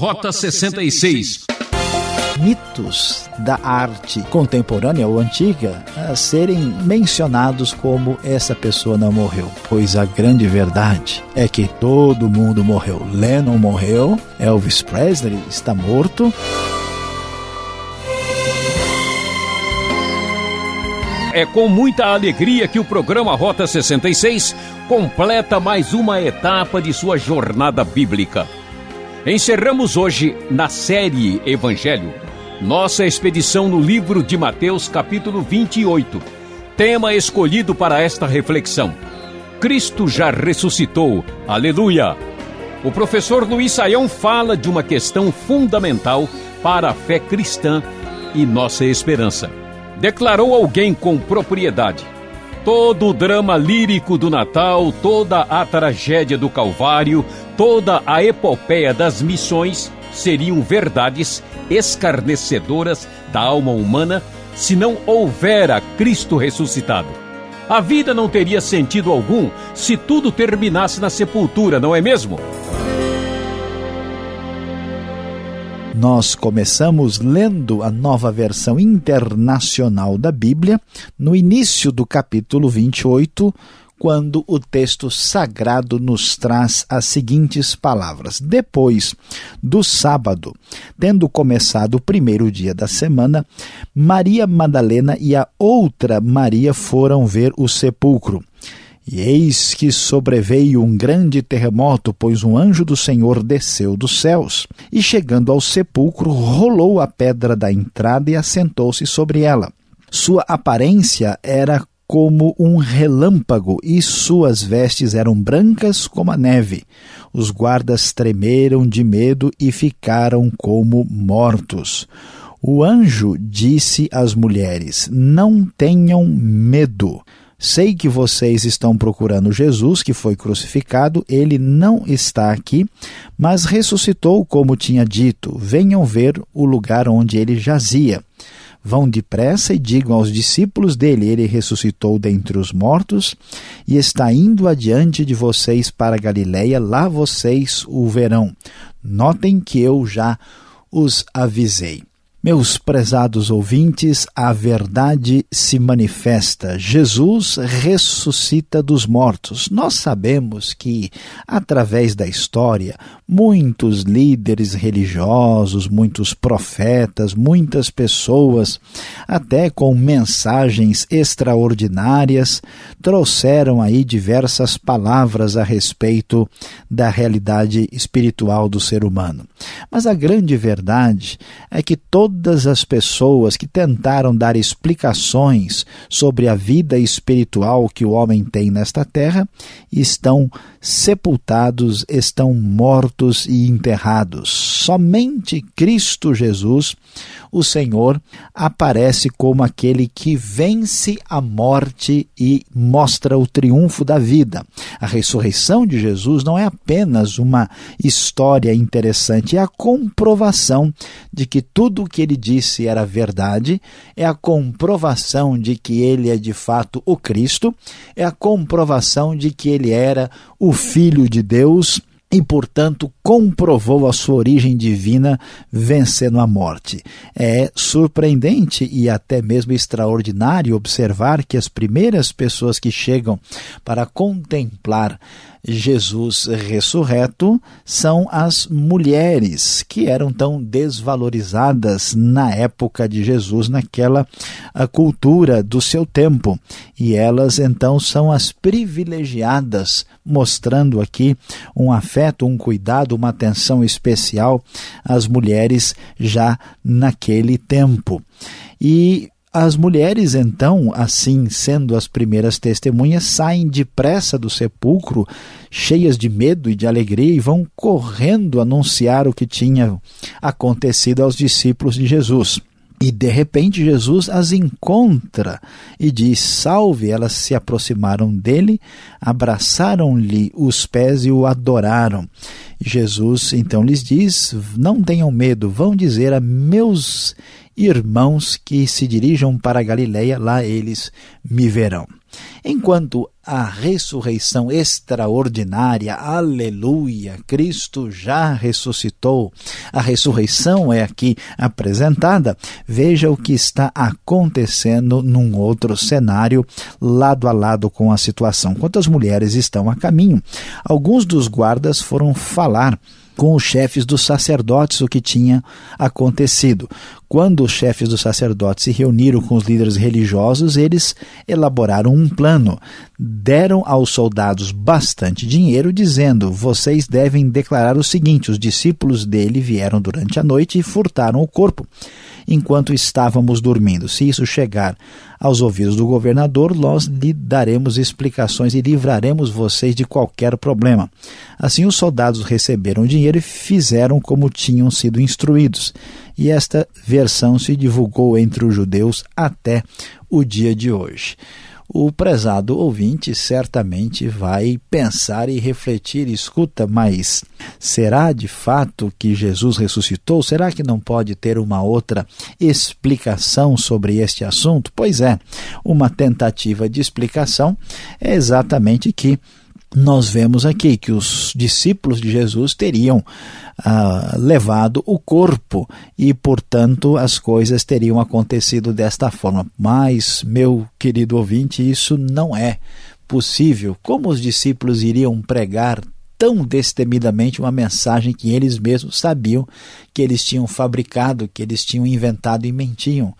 Rota 66 mitos da arte contemporânea ou antiga a serem mencionados como essa pessoa não morreu, pois a grande verdade é que todo mundo morreu. Lennon morreu, Elvis Presley está morto. É com muita alegria que o programa Rota 66 completa mais uma etapa de sua jornada bíblica. Encerramos hoje na série Evangelho nossa expedição no livro de Mateus, capítulo 28. Tema escolhido para esta reflexão: Cristo já ressuscitou. Aleluia! O professor Luiz Saião fala de uma questão fundamental para a fé cristã e nossa esperança. Declarou alguém com propriedade: todo o drama lírico do Natal, toda a tragédia do Calvário, toda a epopeia das missões seriam verdades escarnecedoras da alma humana se não houvera Cristo ressuscitado. A vida não teria sentido algum se tudo terminasse na sepultura, não é mesmo? Nós começamos lendo a nova versão internacional da Bíblia no início do capítulo 28, quando o texto sagrado nos traz as seguintes palavras: Depois do sábado, tendo começado o primeiro dia da semana, Maria Madalena e a outra Maria foram ver o sepulcro. E eis que sobreveio um grande terremoto, pois um anjo do Senhor desceu dos céus, e chegando ao sepulcro, rolou a pedra da entrada e assentou-se sobre ela. Sua aparência era como um relâmpago, e suas vestes eram brancas como a neve. Os guardas tremeram de medo e ficaram como mortos. O anjo disse às mulheres: Não tenham medo. Sei que vocês estão procurando Jesus, que foi crucificado. Ele não está aqui, mas ressuscitou, como tinha dito. Venham ver o lugar onde ele jazia. Vão depressa e digam aos discípulos dele: Ele ressuscitou dentre os mortos e está indo adiante de vocês para Galiléia, lá vocês o verão. Notem que eu já os avisei. Meus prezados ouvintes, a verdade se manifesta. Jesus ressuscita dos mortos. Nós sabemos que, através da história, muitos líderes religiosos, muitos profetas, muitas pessoas, até com mensagens extraordinárias, trouxeram aí diversas palavras a respeito da realidade espiritual do ser humano. Mas a grande verdade é que todo todas as pessoas que tentaram dar explicações sobre a vida espiritual que o homem tem nesta terra estão sepultados, estão mortos e enterrados. Somente Cristo Jesus, o Senhor, aparece como aquele que vence a morte e mostra o triunfo da vida. A ressurreição de Jesus não é apenas uma história interessante, é a comprovação de que tudo o que ele disse era verdade, é a comprovação de que ele é de fato o Cristo, é a comprovação de que ele era o Filho de Deus e, portanto, comprovou a sua origem divina vencendo a morte. É surpreendente e até mesmo extraordinário observar que as primeiras pessoas que chegam para contemplar Jesus ressurreto são as mulheres que eram tão desvalorizadas na época de Jesus, naquela cultura do seu tempo. E elas então são as privilegiadas, mostrando aqui um afeto, um cuidado, uma atenção especial às mulheres já naquele tempo. E as mulheres, então, assim sendo as primeiras testemunhas, saem depressa do sepulcro, cheias de medo e de alegria, e vão correndo anunciar o que tinha acontecido aos discípulos de Jesus. E de repente Jesus as encontra e diz: Salve! Elas se aproximaram dele, abraçaram-lhe os pés e o adoraram. Jesus então lhes diz: Não tenham medo, vão dizer a meus irmãos que se dirijam para a Galileia, lá eles me verão. Enquanto a ressurreição extraordinária, aleluia, Cristo já ressuscitou, a ressurreição é aqui apresentada, veja o que está acontecendo num outro cenário, lado a lado com a situação. Quantas mulheres estão a caminho, alguns dos guardas foram falar com os chefes dos sacerdotes o que tinha acontecido. Quando os chefes dos sacerdotes se reuniram com os líderes religiosos, eles elaboraram um plano. Deram aos soldados bastante dinheiro, dizendo: Vocês devem declarar o seguinte: os discípulos dele vieram durante a noite e furtaram o corpo enquanto estávamos dormindo. Se isso chegar aos ouvidos do governador, nós lhe daremos explicações e livraremos vocês de qualquer problema. Assim, os soldados receberam o dinheiro e fizeram como tinham sido instruídos. E esta versão se divulgou entre os judeus até o dia de hoje o prezado ouvinte certamente vai pensar e refletir, escuta, mas será de fato que Jesus ressuscitou? Será que não pode ter uma outra explicação sobre este assunto? Pois é, uma tentativa de explicação é exatamente que nós vemos aqui que os discípulos de Jesus teriam ah, levado o corpo e, portanto, as coisas teriam acontecido desta forma. Mas, meu querido ouvinte, isso não é possível. Como os discípulos iriam pregar tão destemidamente uma mensagem que eles mesmos sabiam que eles tinham fabricado, que eles tinham inventado e mentiam?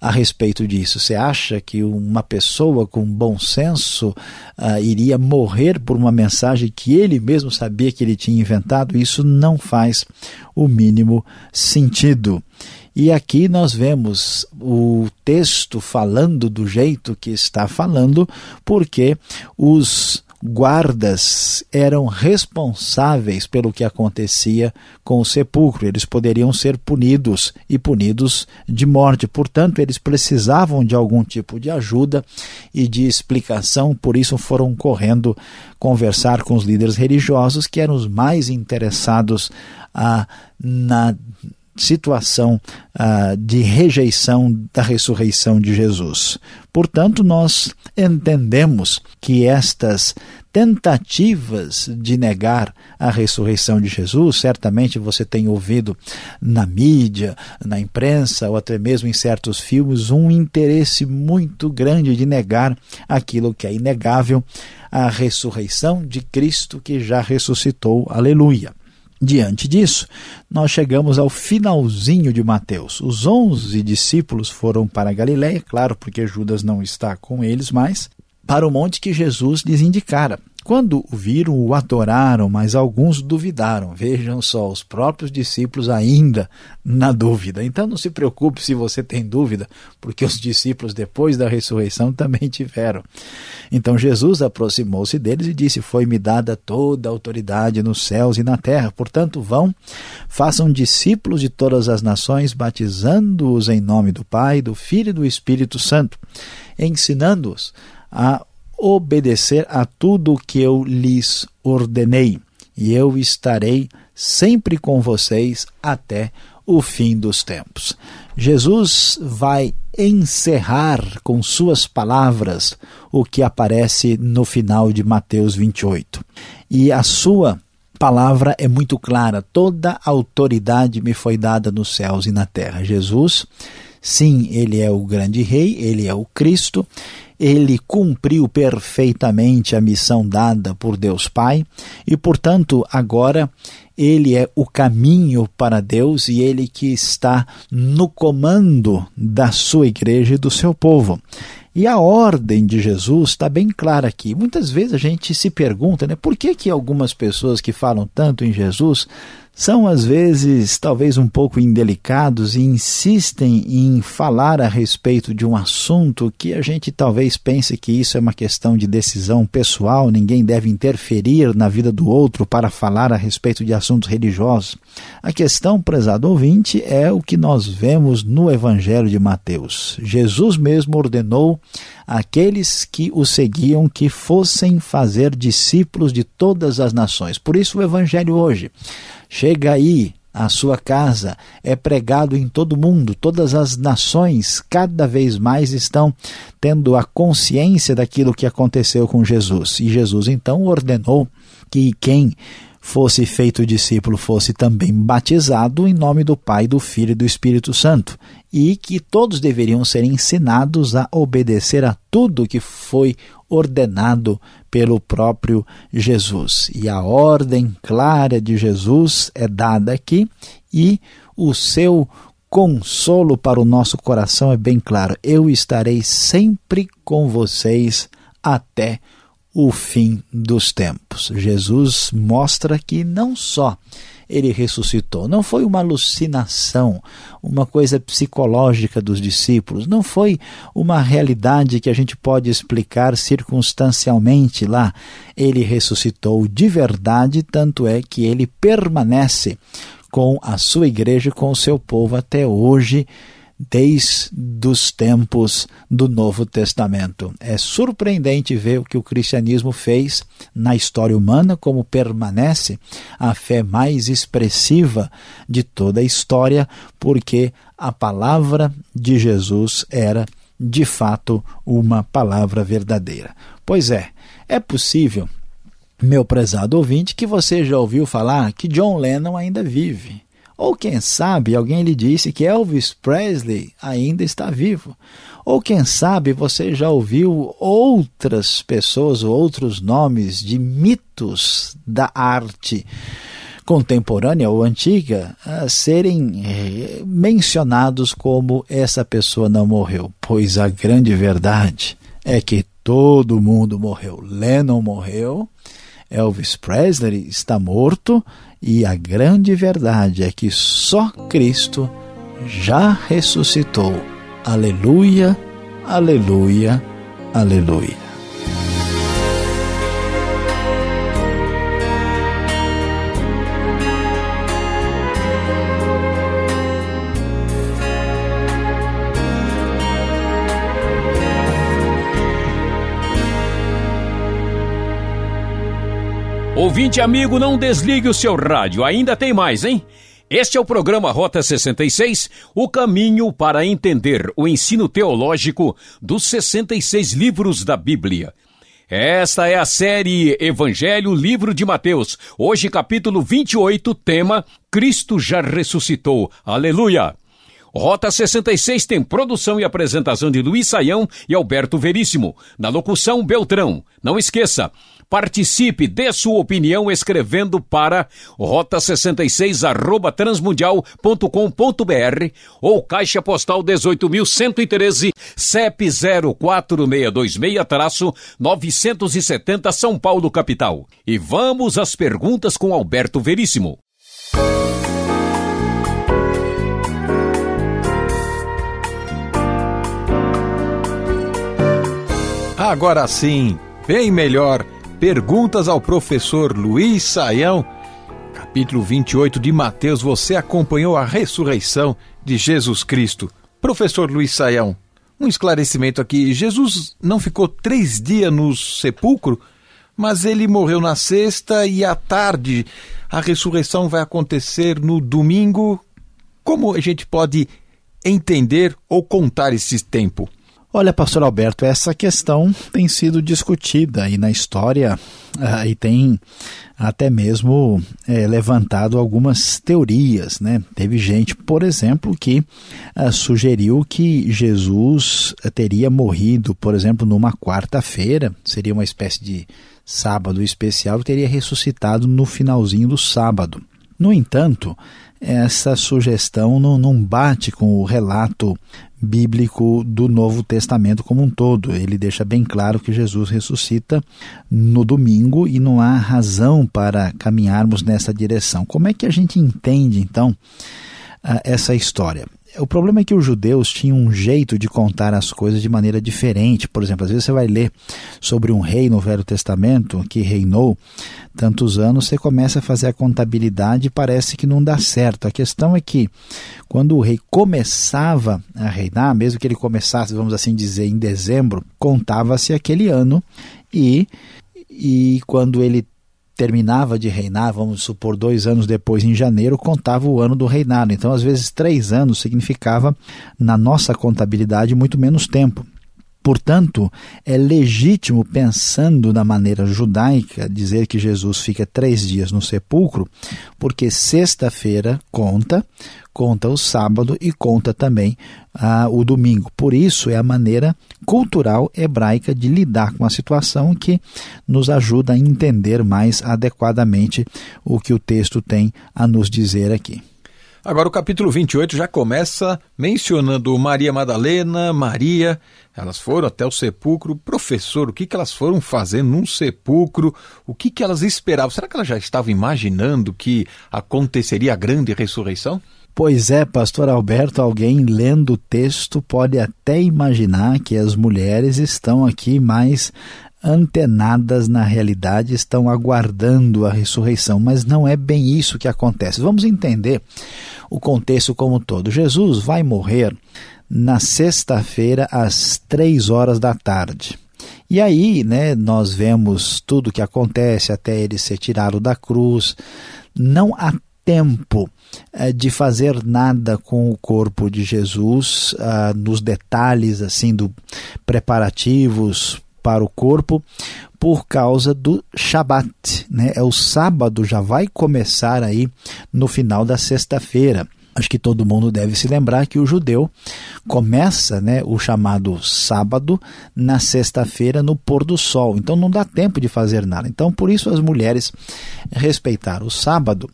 A respeito disso? Você acha que uma pessoa com bom senso uh, iria morrer por uma mensagem que ele mesmo sabia que ele tinha inventado? Isso não faz o mínimo sentido. E aqui nós vemos o texto falando do jeito que está falando, porque os guardas eram responsáveis pelo que acontecia com o sepulcro. Eles poderiam ser punidos e punidos de morte. Portanto, eles precisavam de algum tipo de ajuda e de explicação, por isso foram correndo conversar com os líderes religiosos que eram os mais interessados a, na situação ah, de rejeição da ressurreição de Jesus. Portanto, nós entendemos que estas tentativas de negar a ressurreição de Jesus, certamente você tem ouvido na mídia, na imprensa ou até mesmo em certos filmes um interesse muito grande de negar aquilo que é inegável, a ressurreição de Cristo que já ressuscitou. Aleluia. Diante disso, nós chegamos ao finalzinho de Mateus. Os onze discípulos foram para Galiléia, claro, porque Judas não está com eles mais, para o monte que Jesus lhes indicara. Quando o viram, o adoraram, mas alguns duvidaram. Vejam só, os próprios discípulos ainda na dúvida. Então não se preocupe se você tem dúvida, porque os discípulos depois da ressurreição também tiveram. Então Jesus aproximou-se deles e disse: Foi-me dada toda a autoridade nos céus e na terra. Portanto, vão, façam discípulos de todas as nações, batizando-os em nome do Pai, do Filho e do Espírito Santo, ensinando-os a obedecer a tudo o que eu lhes ordenei, e eu estarei sempre com vocês até o fim dos tempos. Jesus vai encerrar com suas palavras o que aparece no final de Mateus 28. E a sua palavra é muito clara: toda autoridade me foi dada nos céus e na terra. Jesus, sim, ele é o grande rei, ele é o Cristo, ele cumpriu perfeitamente a missão dada por Deus Pai e, portanto, agora ele é o caminho para Deus e ele que está no comando da sua igreja e do seu povo. E a ordem de Jesus está bem clara aqui. Muitas vezes a gente se pergunta, né, por que, que algumas pessoas que falam tanto em Jesus são às vezes talvez um pouco indelicados e insistem em falar a respeito de um assunto que a gente talvez pense que isso é uma questão de decisão pessoal, ninguém deve interferir na vida do outro para falar a respeito de assuntos religiosos. A questão, prezado ouvinte, é o que nós vemos no Evangelho de Mateus. Jesus mesmo ordenou àqueles que o seguiam que fossem fazer discípulos de todas as nações. Por isso o Evangelho hoje Chega aí a sua casa, é pregado em todo mundo, todas as nações cada vez mais estão tendo a consciência daquilo que aconteceu com Jesus. E Jesus então ordenou que quem fosse feito discípulo fosse também batizado em nome do Pai, do Filho e do Espírito Santo, e que todos deveriam ser ensinados a obedecer a tudo que foi ordenado pelo próprio Jesus. E a ordem clara de Jesus é dada aqui e o seu consolo para o nosso coração é bem claro. Eu estarei sempre com vocês até o fim dos tempos. Jesus mostra que não só ele ressuscitou, não foi uma alucinação, uma coisa psicológica dos discípulos, não foi uma realidade que a gente pode explicar circunstancialmente lá. Ele ressuscitou de verdade, tanto é que ele permanece com a sua igreja, com o seu povo até hoje desde os tempos do Novo Testamento. É surpreendente ver o que o cristianismo fez na história humana, como permanece a fé mais expressiva de toda a história, porque a palavra de Jesus era de fato uma palavra verdadeira. Pois é, é possível, meu prezado ouvinte, que você já ouviu falar que John Lennon ainda vive. Ou quem sabe alguém lhe disse que Elvis Presley ainda está vivo. Ou quem sabe você já ouviu outras pessoas ou outros nomes de mitos da arte contemporânea ou antiga a serem eh, mencionados como essa pessoa não morreu. Pois a grande verdade é que todo mundo morreu. Lennon morreu, Elvis Presley está morto e a grande verdade é que só Cristo já ressuscitou. Aleluia, aleluia, aleluia. Ouvinte amigo, não desligue o seu rádio, ainda tem mais, hein? Este é o programa Rota 66, o caminho para entender o ensino teológico dos 66 livros da Bíblia. Esta é a série Evangelho Livro de Mateus, hoje capítulo 28, tema Cristo já ressuscitou. Aleluia! Rota 66 tem produção e apresentação de Luiz Saião e Alberto Veríssimo. Na locução, Beltrão. Não esqueça, Participe, dê sua opinião escrevendo para rota66 arroba transmundial.com.br ou caixa postal 18.113 CEP 04626-970 São Paulo capital. E vamos às perguntas com Alberto Veríssimo. Agora sim, bem melhor Perguntas ao professor Luiz Saião, capítulo 28 de Mateus. Você acompanhou a ressurreição de Jesus Cristo. Professor Luiz Saião, um esclarecimento aqui: Jesus não ficou três dias no sepulcro, mas ele morreu na sexta e à tarde a ressurreição vai acontecer no domingo. Como a gente pode entender ou contar esse tempo? Olha, pastor Alberto, essa questão tem sido discutida aí na história uh, e tem até mesmo é, levantado algumas teorias, né? Teve gente, por exemplo, que uh, sugeriu que Jesus teria morrido, por exemplo, numa quarta-feira, seria uma espécie de sábado especial, e teria ressuscitado no finalzinho do sábado. No entanto, essa sugestão não, não bate com o relato bíblico do Novo Testamento como um todo. Ele deixa bem claro que Jesus ressuscita no domingo e não há razão para caminharmos nessa direção. Como é que a gente entende, então, essa história? O problema é que os judeus tinham um jeito de contar as coisas de maneira diferente. Por exemplo, às vezes você vai ler sobre um rei no Velho Testamento que reinou tantos anos, você começa a fazer a contabilidade e parece que não dá certo. A questão é que quando o rei começava a reinar, mesmo que ele começasse, vamos assim dizer, em dezembro, contava-se aquele ano e, e quando ele terminava de reinar, vamos supor, dois anos depois, em janeiro, contava o ano do reinado. Então, às vezes, três anos significava, na nossa contabilidade, muito menos tempo. Portanto, é legítimo, pensando na maneira judaica, dizer que Jesus fica três dias no sepulcro, porque sexta-feira conta, conta o sábado e conta também ah, o domingo. Por isso, é a maneira cultural hebraica de lidar com a situação que nos ajuda a entender mais adequadamente o que o texto tem a nos dizer aqui. Agora, o capítulo 28 já começa mencionando Maria Madalena, Maria. Elas foram até o sepulcro. Professor, o que, que elas foram fazer num sepulcro? O que, que elas esperavam? Será que elas já estavam imaginando que aconteceria a grande ressurreição? Pois é, pastor Alberto, alguém lendo o texto pode até imaginar que as mulheres estão aqui mais antenadas na realidade, estão aguardando a ressurreição, mas não é bem isso que acontece. Vamos entender o contexto como um todo. Jesus vai morrer na sexta-feira às três horas da tarde. E aí, né, nós vemos tudo o que acontece até ele ser tirado da cruz. Não há tempo eh, de fazer nada com o corpo de Jesus ah, nos detalhes assim do preparativos para o corpo por causa do Shabat, né? É o sábado já vai começar aí no final da sexta-feira. Acho que todo mundo deve se lembrar que o judeu começa né, o chamado sábado na sexta-feira no pôr do sol. Então não dá tempo de fazer nada. Então por isso as mulheres respeitaram o sábado.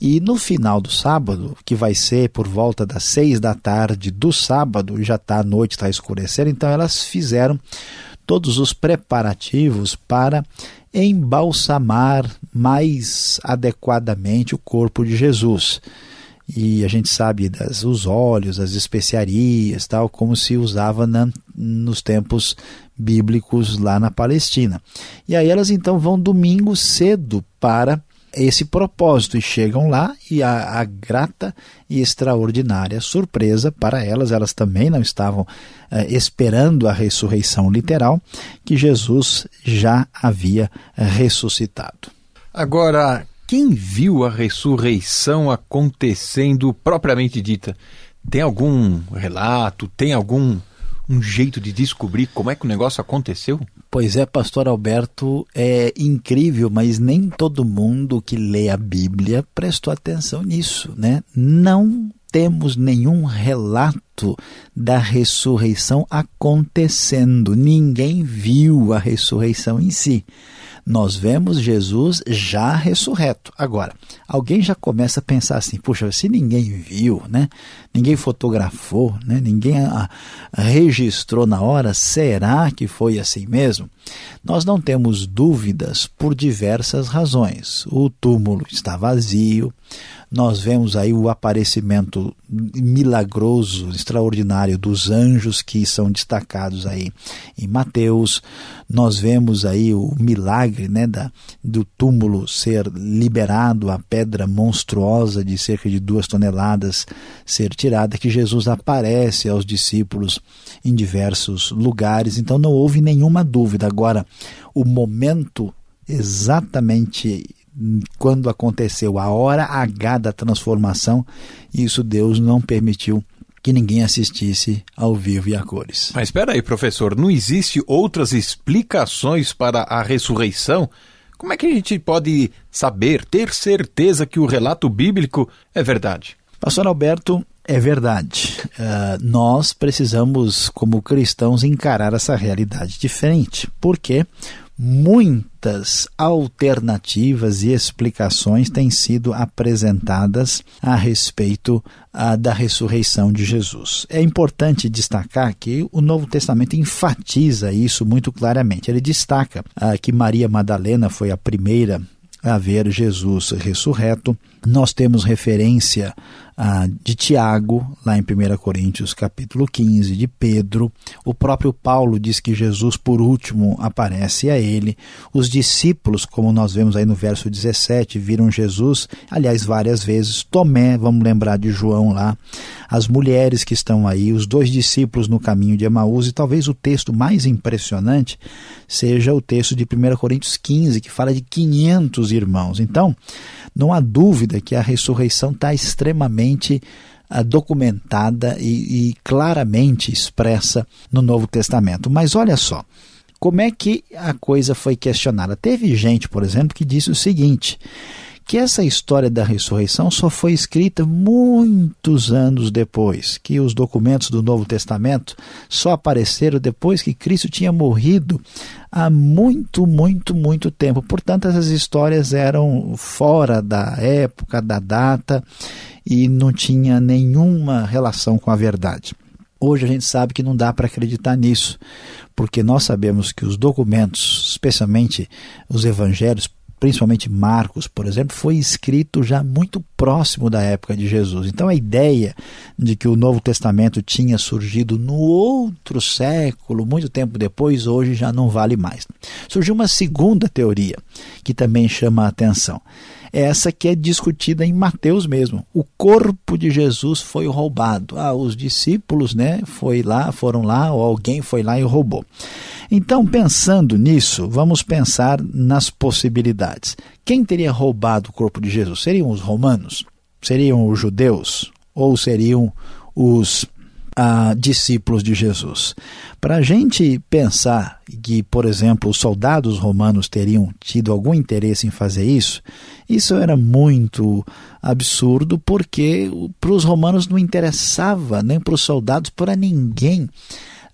E no final do sábado, que vai ser por volta das seis da tarde do sábado, já está a noite, está escurecendo, então elas fizeram todos os preparativos para embalsamar mais adequadamente o corpo de Jesus. E a gente sabe das os óleos, as especiarias, tal, como se usava na, nos tempos bíblicos lá na Palestina. E aí elas então vão domingo cedo para esse propósito e chegam lá e a, a, grata e extraordinária surpresa para elas, elas também não estavam eh, esperando a ressurreição literal, que Jesus já havia ressuscitado. Agora, quem viu a ressurreição acontecendo propriamente dita? Tem algum relato, tem algum um jeito de descobrir como é que o negócio aconteceu? Pois é, pastor Alberto, é incrível, mas nem todo mundo que lê a Bíblia prestou atenção nisso, né? Não temos nenhum relato da ressurreição acontecendo. Ninguém viu a ressurreição em si nós vemos Jesus já ressurreto. Agora, alguém já começa a pensar assim: puxa, se ninguém viu, né? ninguém fotografou, né? ninguém a, a registrou na hora, será que foi assim mesmo? Nós não temos dúvidas por diversas razões. O túmulo está vazio, nós vemos aí o aparecimento milagroso, extraordinário dos anjos que são destacados aí em Mateus. Nós vemos aí o milagre né, da, do túmulo ser liberado, a pedra monstruosa de cerca de duas toneladas ser tirada, que Jesus aparece aos discípulos em diversos lugares. Então não houve nenhuma dúvida. Agora, o momento exatamente quando aconteceu a hora H da transformação, isso Deus não permitiu que ninguém assistisse ao vivo e a cores. Mas espera aí, professor, não existe outras explicações para a ressurreição? Como é que a gente pode saber, ter certeza que o relato bíblico é verdade? Pastor Alberto, é verdade. Uh, nós precisamos, como cristãos, encarar essa realidade diferente. Por quê? Muitas alternativas e explicações têm sido apresentadas a respeito ah, da ressurreição de Jesus. É importante destacar que o Novo Testamento enfatiza isso muito claramente. Ele destaca ah, que Maria Madalena foi a primeira a ver Jesus ressurreto. Nós temos referência ah, de Tiago, lá em 1 Coríntios capítulo 15, de Pedro. O próprio Paulo diz que Jesus, por último, aparece a ele. Os discípulos, como nós vemos aí no verso 17, viram Jesus, aliás, várias vezes. Tomé, vamos lembrar de João lá. as mulheres que estão aí, os dois discípulos no caminho de Emaús, e talvez o texto mais impressionante seja o texto de 1 Coríntios 15, que fala de 500 irmãos. Então, não há dúvida que a ressurreição está extremamente uh, documentada e, e claramente expressa no Novo Testamento. Mas olha só, como é que a coisa foi questionada? Teve gente, por exemplo, que disse o seguinte: que essa história da ressurreição só foi escrita muitos anos depois, que os documentos do Novo Testamento só apareceram depois que Cristo tinha morrido há muito, muito, muito tempo. Portanto, essas histórias eram fora da época, da data e não tinha nenhuma relação com a verdade. Hoje a gente sabe que não dá para acreditar nisso, porque nós sabemos que os documentos, especialmente os evangelhos, principalmente Marcos, por exemplo, foi escrito já muito próximo da época de Jesus. Então a ideia de que o Novo Testamento tinha surgido no outro século, muito tempo depois, hoje já não vale mais. Surgiu uma segunda teoria que também chama a atenção essa que é discutida em Mateus mesmo. O corpo de Jesus foi roubado. Ah, os discípulos, né, foi lá, foram lá, ou alguém foi lá e roubou. Então, pensando nisso, vamos pensar nas possibilidades. Quem teria roubado o corpo de Jesus? Seriam os romanos? Seriam os judeus? Ou seriam os a discípulos de Jesus. Para a gente pensar que, por exemplo, os soldados romanos teriam tido algum interesse em fazer isso, isso era muito absurdo, porque para os romanos não interessava, nem para os soldados, para ninguém.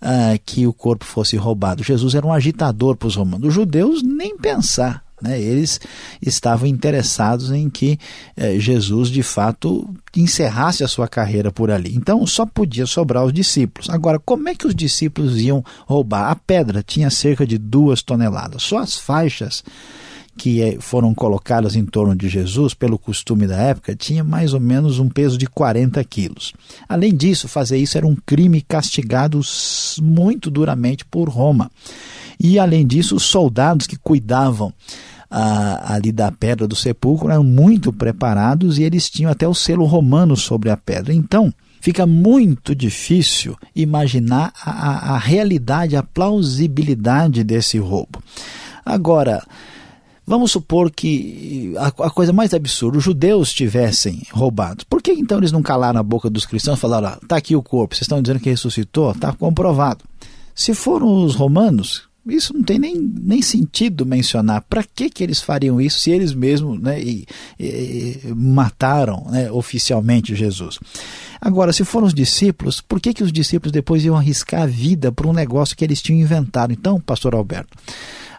Uh, que o corpo fosse roubado. Jesus era um agitador para os romanos. Os judeus nem pensar. Né? Eles estavam interessados em que eh, Jesus, de fato, encerrasse a sua carreira por ali. Então, só podia sobrar os discípulos. Agora, como é que os discípulos iam roubar? A pedra tinha cerca de duas toneladas. Só as faixas que eh, foram colocadas em torno de Jesus, pelo costume da época, tinha mais ou menos um peso de 40 quilos. Além disso, fazer isso era um crime castigado muito duramente por Roma. E, além disso, os soldados que cuidavam ah, ali da pedra do sepulcro eram muito preparados e eles tinham até o selo romano sobre a pedra. Então, fica muito difícil imaginar a, a, a realidade, a plausibilidade desse roubo. Agora, Vamos supor que a, a, coisa mais absurda, os judeus tivessem roubado. Por que então eles não calaram a boca dos cristãos e falaram: está aqui o corpo, vocês estão dizendo que ressuscitou? Está comprovado. Se foram os romanos, isso não tem nem, nem sentido mencionar. Para que, que eles fariam isso se eles mesmos né, e, e, mataram né, oficialmente Jesus? Agora, se foram os discípulos, por que, que os discípulos depois iam arriscar a vida por um negócio que eles tinham inventado? Então, pastor Alberto,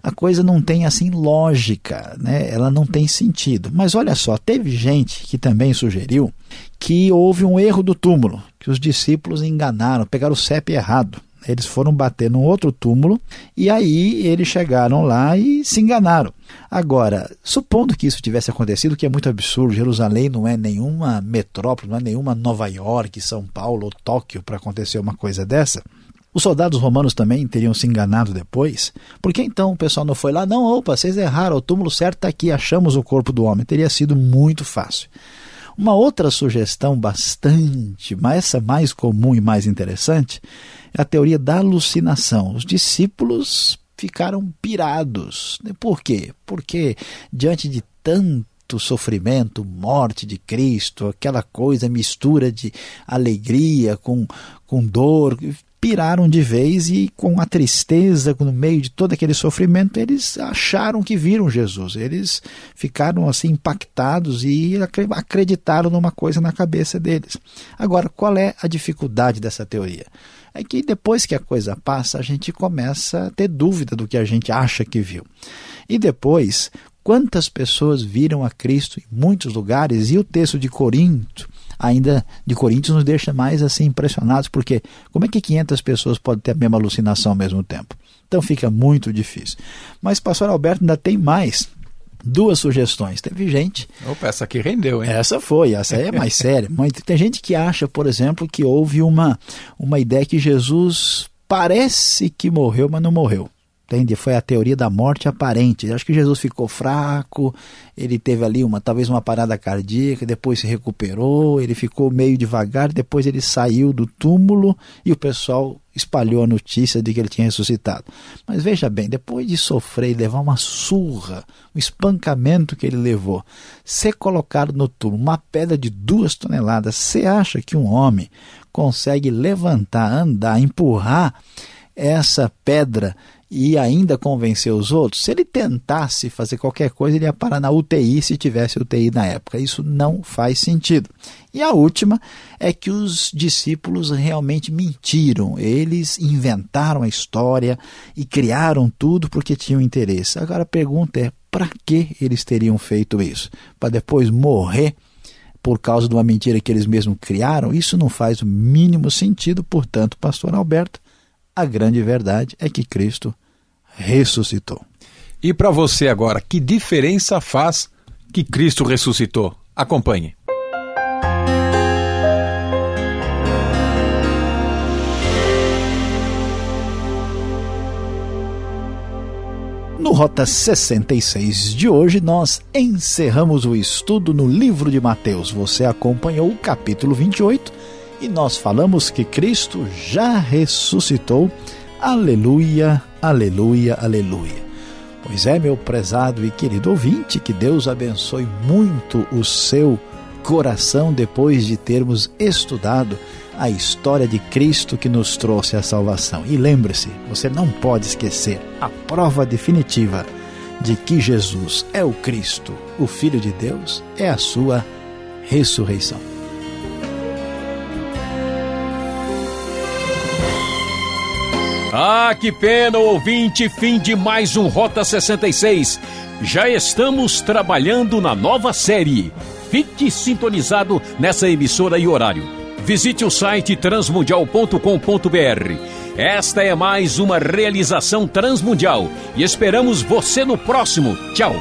a coisa não tem assim lógica, né? ela não tem sentido. Mas olha só, teve gente que também sugeriu que houve um erro do túmulo, que os discípulos enganaram, pegaram o CEP errado. Eles foram bater num outro túmulo e aí eles chegaram lá e se enganaram. Agora, supondo que isso tivesse acontecido, que é muito absurdo, Jerusalém não é nenhuma metrópole, não é nenhuma Nova York, São Paulo ou Tóquio para acontecer uma coisa dessa. Os soldados romanos também teriam se enganado depois? Por que então o pessoal não foi lá? Não, opa, vocês erraram, o túmulo certo está aqui, achamos o corpo do homem. Teria sido muito fácil. Uma outra sugestão bastante, mas essa mais comum e mais interessante, a teoria da alucinação. Os discípulos ficaram pirados. Por quê? Porque diante de tanto sofrimento, morte de Cristo, aquela coisa, mistura de alegria com, com dor, piraram de vez e com a tristeza, no meio de todo aquele sofrimento, eles acharam que viram Jesus. Eles ficaram assim impactados e acreditaram numa coisa na cabeça deles. Agora, qual é a dificuldade dessa teoria? É que depois que a coisa passa, a gente começa a ter dúvida do que a gente acha que viu. E depois, quantas pessoas viram a Cristo em muitos lugares? E o texto de Corinto ainda de Coríntios nos deixa mais assim impressionados, porque como é que 500 pessoas podem ter a mesma alucinação ao mesmo tempo? Então fica muito difícil. Mas pastor Alberto ainda tem mais duas sugestões. Teve gente. Opa, essa aqui rendeu, hein? Essa foi, essa aí é mais séria. Tem gente que acha, por exemplo, que houve uma, uma ideia que Jesus parece que morreu, mas não morreu. Entende? Foi a teoria da morte aparente. Acho que Jesus ficou fraco, ele teve ali uma talvez uma parada cardíaca, depois se recuperou, ele ficou meio devagar, depois ele saiu do túmulo e o pessoal espalhou a notícia de que ele tinha ressuscitado. Mas veja bem, depois de sofrer e levar uma surra, um espancamento que ele levou, ser colocado no túmulo, uma pedra de duas toneladas, você acha que um homem consegue levantar, andar, empurrar essa pedra e ainda convencer os outros, se ele tentasse fazer qualquer coisa, ele ia parar na UTI se tivesse UTI na época. Isso não faz sentido. E a última é que os discípulos realmente mentiram. Eles inventaram a história e criaram tudo porque tinham interesse. Agora a pergunta é: para que eles teriam feito isso? Para depois morrer? por causa de uma mentira que eles mesmos criaram, isso não faz o mínimo sentido. Portanto, pastor Alberto, a grande verdade é que Cristo ressuscitou. E para você agora, que diferença faz que Cristo ressuscitou? Acompanhe. No Rota 66 de hoje, nós encerramos o estudo no livro de Mateus. Você acompanhou o capítulo 28 e nós falamos que Cristo já ressuscitou. Aleluia, aleluia, aleluia. Pois é, meu prezado e querido ouvinte, que Deus abençoe muito o seu coração depois de termos estudado a história de Cristo que nos trouxe a salvação. E lembre-se, você não pode esquecer a prova definitiva de que Jesus é o Cristo, o Filho de Deus, é a sua ressurreição. Ah, que pena, ouvinte, fim de mais um Rota 66. Já estamos trabalhando na nova série. Fique sintonizado nessa emissora e horário. Visite o site transmundial.com.br. Esta é mais uma realização transmundial e esperamos você no próximo. Tchau.